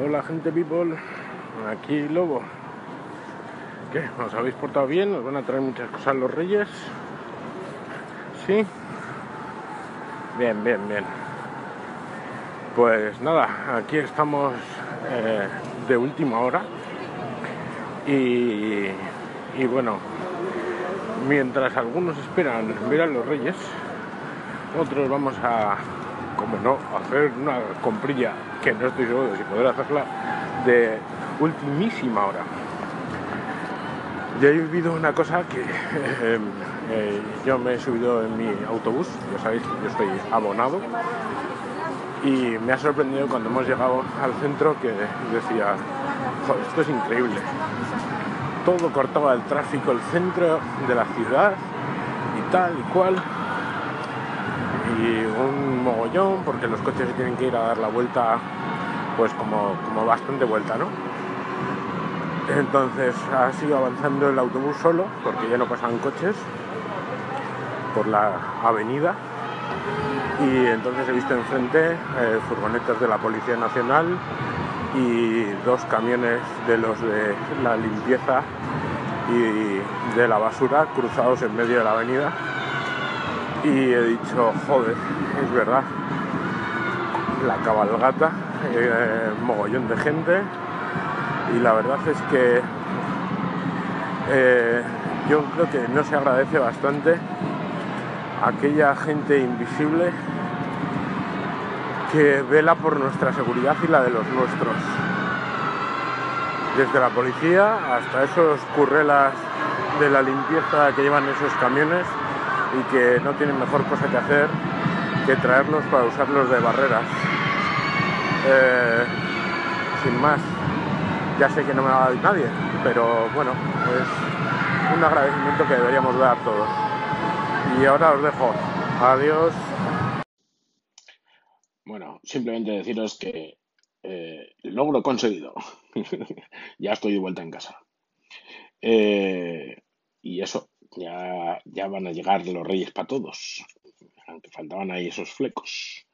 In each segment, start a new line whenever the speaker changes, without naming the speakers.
Hola gente people, aquí Lobo. ¿Qué? ¿Os habéis portado bien? ¿Os van a traer muchas cosas los reyes? ¿Sí? Bien, bien, bien. Pues nada, aquí estamos eh, de última hora y, y bueno, mientras algunos esperan ver a los reyes, otros vamos a, como no, hacer una comprilla que no estoy seguro de si poder hacerla de ultimísima hora. Ya he vivido una cosa que eh, eh, yo me he subido en mi autobús, ya sabéis yo estoy abonado, y me ha sorprendido cuando hemos llegado al centro que decía, "Joder, esto es increíble. Todo cortaba el tráfico, el centro de la ciudad y tal y cual. Y un mogollón, porque los coches se tienen que ir a dar la vuelta, pues como, como bastante vuelta, ¿no? Entonces ha sido avanzando el autobús solo, porque ya no pasaban coches por la avenida. Y entonces he visto enfrente eh, furgonetas de la Policía Nacional y dos camiones de los de la limpieza y de la basura cruzados en medio de la avenida. Y he dicho, joder, es verdad, la cabalgata, eh, mogollón de gente. Y la verdad es que eh, yo creo que no se agradece bastante aquella gente invisible que vela por nuestra seguridad y la de los nuestros. Desde la policía hasta esos currelas de la limpieza que llevan esos camiones y que no tienen mejor cosa que hacer que traerlos para usarlos de barreras. Eh, sin más, ya sé que no me va a dar nadie, pero bueno, es un agradecimiento que deberíamos dar todos. Y ahora os dejo. Adiós. Bueno, simplemente deciros que eh, logro conseguido. ya estoy de vuelta en casa. Eh, y eso, ya, van a llegar los reyes para todos. Aunque faltaban ahí esos flecos.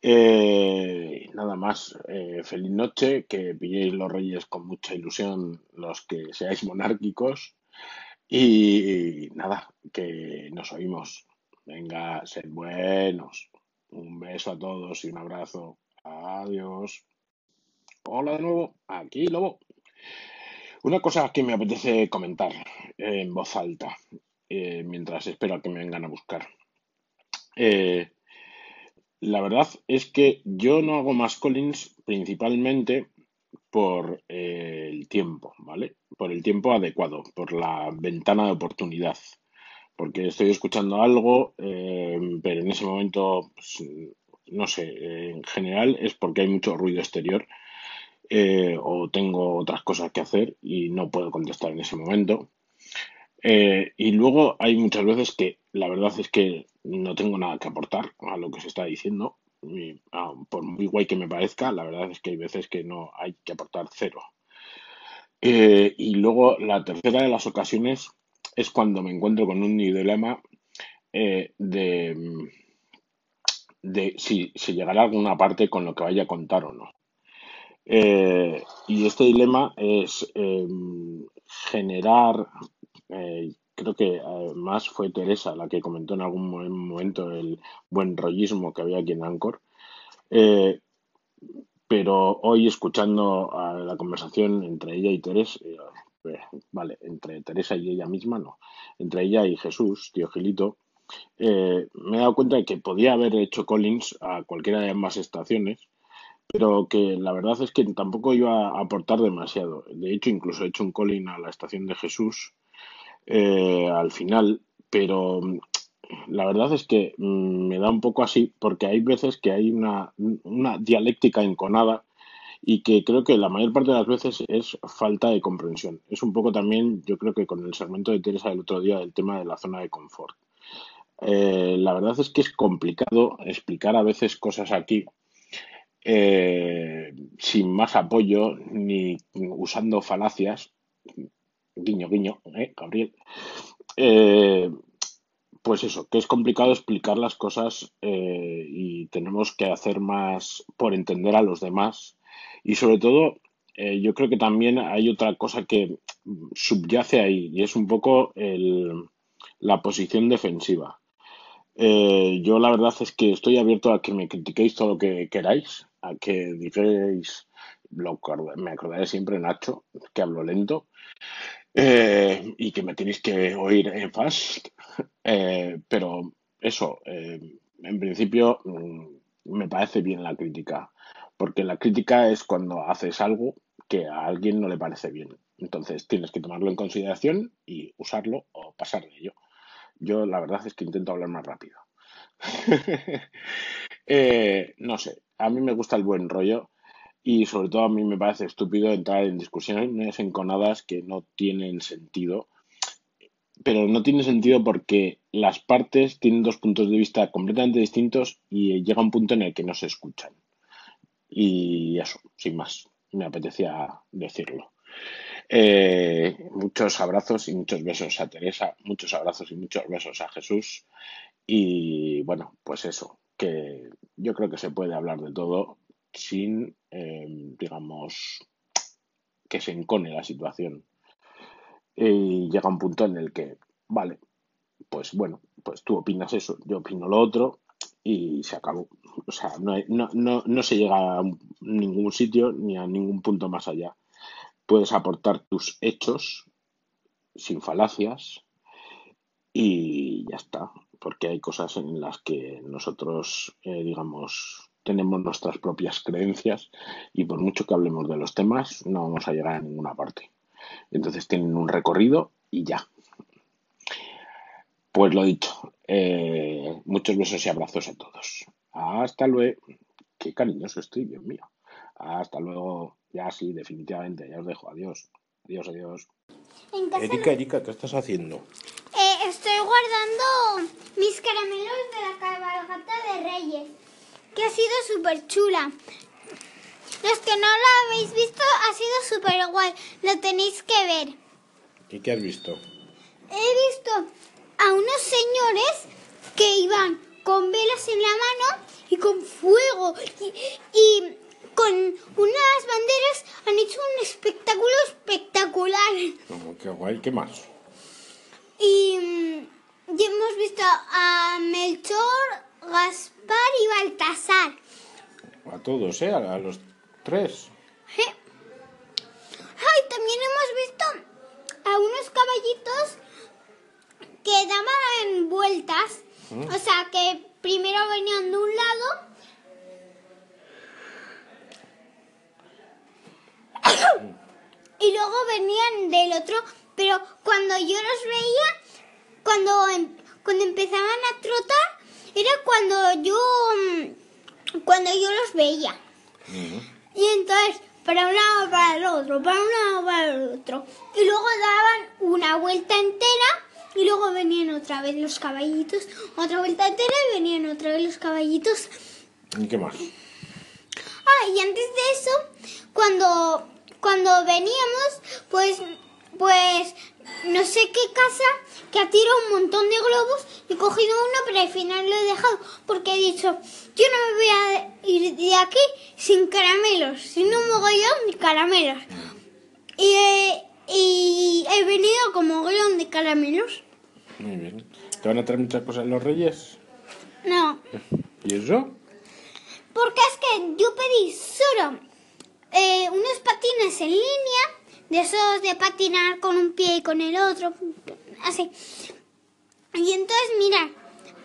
Eh, nada más, eh, feliz noche, que pilléis los reyes con mucha ilusión los que seáis monárquicos y nada, que nos oímos. Venga, sed buenos. Un beso a todos y un abrazo. Adiós. Hola de nuevo, aquí Lobo. Una cosa que me apetece comentar en voz alta eh, mientras espero a que me vengan a buscar. Eh, la verdad es que yo no hago más Collins principalmente por eh, el tiempo, ¿vale? Por el tiempo adecuado, por la ventana de oportunidad. Porque estoy escuchando algo, eh, pero en ese momento, pues, no sé, eh, en general es porque hay mucho ruido exterior eh, o tengo otras cosas que hacer y no puedo contestar en ese momento. Eh, y luego hay muchas veces que la verdad es que no tengo nada que aportar a lo que se está diciendo. Y, ah, por muy guay que me parezca, la verdad es que hay veces que no hay que aportar cero. Eh, y luego la tercera de las ocasiones es cuando me encuentro con un dilema de, de si, si llegará a alguna parte con lo que vaya a contar o no. Eh, y este dilema es eh, generar, eh, creo que además fue Teresa la que comentó en algún mo- momento el buen rollismo que había aquí en Anchor, eh, pero hoy escuchando la conversación entre ella y Teresa, eh, eh, vale, entre Teresa y ella misma, no, entre ella y Jesús, tío Gilito, eh, me he dado cuenta de que podía haber hecho Collins a cualquiera de ambas estaciones pero que la verdad es que tampoco iba a aportar demasiado. De hecho, incluso he hecho un calling a la estación de Jesús eh, al final, pero mm, la verdad es que mm, me da un poco así, porque hay veces que hay una, una dialéctica enconada y que creo que la mayor parte de las veces es falta de comprensión. Es un poco también, yo creo que con el segmento de Teresa del otro día, del tema de la zona de confort. Eh, la verdad es que es complicado explicar a veces cosas aquí eh, sin más apoyo ni usando falacias, guiño, guiño, ¿eh, Gabriel? Eh, pues eso, que es complicado explicar las cosas y tenemos que hacer más por entender a los demás. Y sobre todo, yo creo que también hay otra cosa que subyace ahí y es un poco el, la posición defensiva. Yo la verdad es que estoy abierto a que me critiquéis todo lo que queráis, que digáis, lo, me acordaré siempre Nacho, que hablo lento, eh, y que me tenéis que oír en fast, eh, pero eso, en principio mm, me parece bien la crítica, porque la crítica es cuando haces algo que a alguien no le parece bien. Entonces tienes que tomarlo en consideración y usarlo o pasar de ello. Yo la verdad es que intento hablar más rápido. Eh, no sé, a mí me gusta el buen rollo y sobre todo a mí me parece estúpido entrar en discusiones enconadas que no tienen sentido. Pero no tiene sentido porque las partes tienen dos puntos de vista completamente distintos y llega un punto en el que no se escuchan. Y eso, sin más, me apetecía decirlo. Eh, muchos abrazos y muchos besos a Teresa, muchos abrazos y muchos besos a Jesús. Y bueno, pues eso, que yo creo que se puede hablar de todo sin, em, digamos, que se encone la situación. Y llega un punto en el que, vale, pues bueno, pues tú opinas eso, yo opino lo otro y se acabó. O sea, no, no, no, no se llega a ningún sitio ni a ningún punto más allá puedes aportar tus hechos sin falacias y ya está, porque hay cosas en las que nosotros, eh, digamos, tenemos nuestras propias creencias y por mucho que hablemos de los temas no vamos a llegar a ninguna parte. Entonces tienen un recorrido y ya. Pues lo dicho, eh, muchos besos y abrazos a todos. Hasta luego. Qué cariñoso estoy, Dios mío. Hasta luego. Ya sí, definitivamente, ya os dejo. Adiós. Adiós, adiós. Erika, Erika, ¿qué estás haciendo?
Estoy guardando mis caramelos de la cabalgata de Reyes, que ha sido súper chula. Los que no lo habéis visto ha sido súper guay. Lo tenéis que ver.
¿Y qué has visto?
He visto a unos señores que iban con velas en la mano y con fuego. y con unas banderas han hecho un espectáculo espectacular.
Oh, qué guay, ¿qué más?
Y, mm, hemos visto a Melchor, Gaspar y Baltasar.
A todos, ¿eh? A los tres.
Ay, también hemos visto a unos caballitos que daban vueltas. ¿Mm? O sea, que primero venían de un lado y luego venían del otro, pero cuando yo los veía, cuando, em, cuando empezaban a trotar, era cuando yo, mm, cuando yo los veía. Y entonces, para un lado, para el otro, para un lado, para el otro. Y luego daban una vuelta entera y luego venían otra vez los caballitos, otra vuelta entera y venían otra vez los caballitos.
¿Y qué más?
Ah, y antes de eso, cuando cuando veníamos, pues, pues, no sé qué casa, que ha tirado un montón de globos y he cogido uno, pero al final lo he dejado porque he dicho, yo no me voy a ir de aquí sin caramelos, sin un mogollón de caramelos. Y he, y he venido como mogollón de caramelos.
Muy bien. ¿Te van a traer muchas cosas los reyes?
No.
¿Y eso?
Porque es que yo pedí solo eh, unos patines en línea, de esos de patinar con un pie y con el otro, así. Y entonces, mira,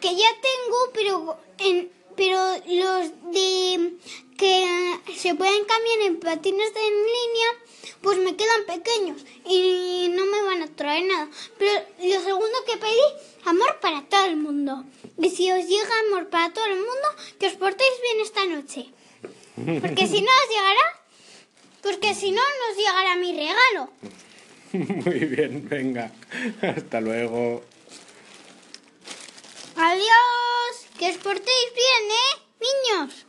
que ya tengo, pero, en, pero los de que se pueden cambiar en patines de en línea, pues me quedan pequeños y no me van a traer nada. Pero lo segundo que pedí, amor para todo el mundo. Y si os llega amor para todo el mundo, que os portéis bien esta noche. Porque si no os llegará porque si no nos llegará mi regalo.
Muy bien, venga. Hasta luego.
Adiós. Que os portéis bien, ¿eh, niños?